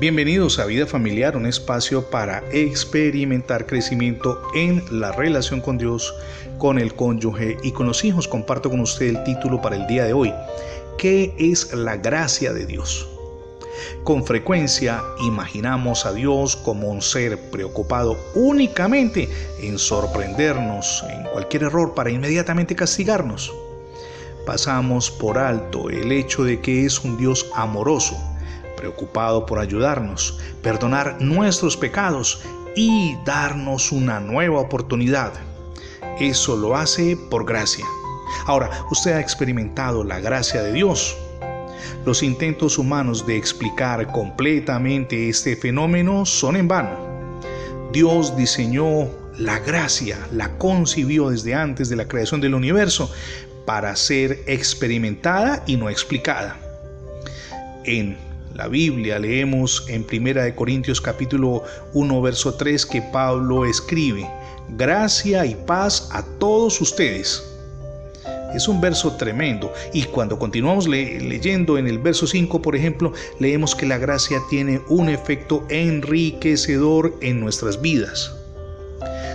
Bienvenidos a Vida Familiar, un espacio para experimentar crecimiento en la relación con Dios, con el cónyuge y con los hijos. Comparto con usted el título para el día de hoy. ¿Qué es la gracia de Dios? Con frecuencia imaginamos a Dios como un ser preocupado únicamente en sorprendernos en cualquier error para inmediatamente castigarnos. Pasamos por alto el hecho de que es un Dios amoroso preocupado por ayudarnos, perdonar nuestros pecados y darnos una nueva oportunidad. Eso lo hace por gracia. Ahora, usted ha experimentado la gracia de Dios. Los intentos humanos de explicar completamente este fenómeno son en vano. Dios diseñó la gracia, la concibió desde antes de la creación del universo para ser experimentada y no explicada. En la Biblia, leemos en Primera de Corintios capítulo 1 verso 3 que Pablo escribe, gracia y paz a todos ustedes. Es un verso tremendo y cuando continuamos leyendo en el verso 5, por ejemplo, leemos que la gracia tiene un efecto enriquecedor en nuestras vidas.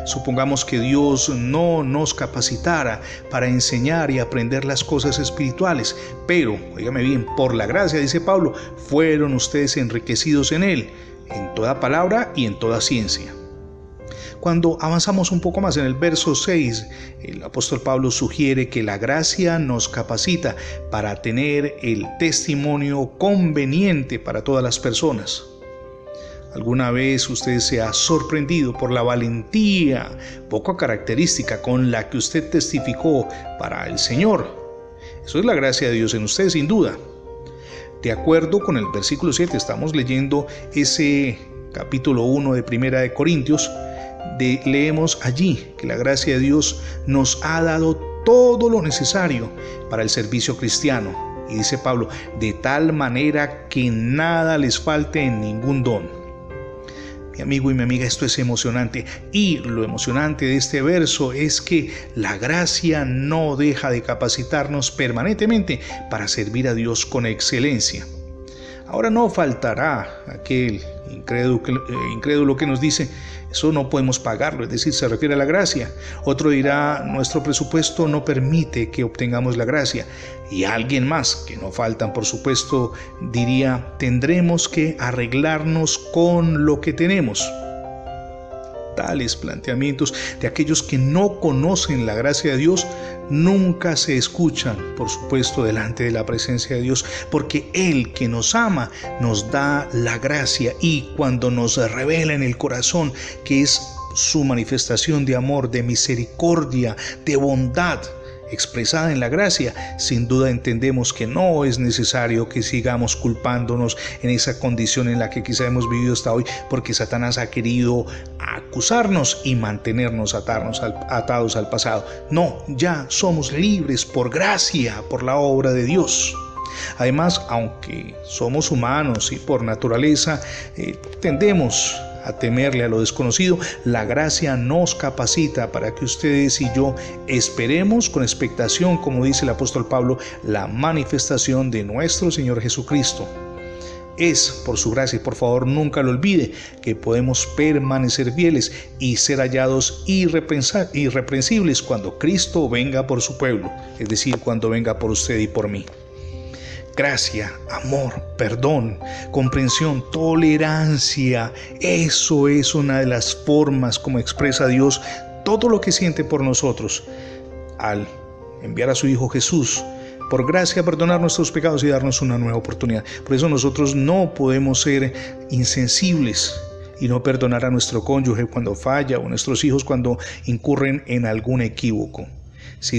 Supongamos que Dios no nos capacitara para enseñar y aprender las cosas espirituales, pero, oígame bien, por la gracia, dice Pablo, fueron ustedes enriquecidos en Él, en toda palabra y en toda ciencia. Cuando avanzamos un poco más en el verso 6, el apóstol Pablo sugiere que la gracia nos capacita para tener el testimonio conveniente para todas las personas. ¿Alguna vez usted se ha sorprendido por la valentía poco característica con la que usted testificó para el Señor? Eso es la gracia de Dios en usted, sin duda. De acuerdo con el versículo 7, estamos leyendo ese capítulo 1 de Primera de Corintios, leemos allí que la gracia de Dios nos ha dado todo lo necesario para el servicio cristiano. Y dice Pablo, de tal manera que nada les falte en ningún don. Mi amigo y mi amiga, esto es emocionante. Y lo emocionante de este verso es que la gracia no deja de capacitarnos permanentemente para servir a Dios con excelencia. Ahora no faltará aquel incrédulo, eh, incrédulo que nos dice, eso no podemos pagarlo, es decir, se refiere a la gracia. Otro dirá, nuestro presupuesto no permite que obtengamos la gracia. Y alguien más, que no faltan por supuesto, diría, tendremos que arreglarnos con lo que tenemos tales planteamientos de aquellos que no conocen la gracia de Dios nunca se escuchan, por supuesto, delante de la presencia de Dios, porque Él que nos ama nos da la gracia y cuando nos revela en el corazón que es su manifestación de amor, de misericordia, de bondad, expresada en la gracia, sin duda entendemos que no es necesario que sigamos culpándonos en esa condición en la que quizá hemos vivido hasta hoy, porque Satanás ha querido acusarnos y mantenernos atarnos atados al pasado. No, ya somos libres por gracia, por la obra de Dios. Además, aunque somos humanos y por naturaleza eh, tendemos a temerle a lo desconocido, la gracia nos capacita para que ustedes y yo esperemos con expectación, como dice el apóstol Pablo, la manifestación de nuestro Señor Jesucristo. Es por su gracia y por favor nunca lo olvide que podemos permanecer fieles y ser hallados irreprensibles cuando Cristo venga por su pueblo, es decir, cuando venga por usted y por mí gracia, amor, perdón, comprensión, tolerancia. Eso es una de las formas como expresa Dios todo lo que siente por nosotros al enviar a su Hijo Jesús. Por gracia perdonar nuestros pecados y darnos una nueva oportunidad. Por eso nosotros no podemos ser insensibles y no perdonar a nuestro cónyuge cuando falla o a nuestros hijos cuando incurren en algún equívoco. Si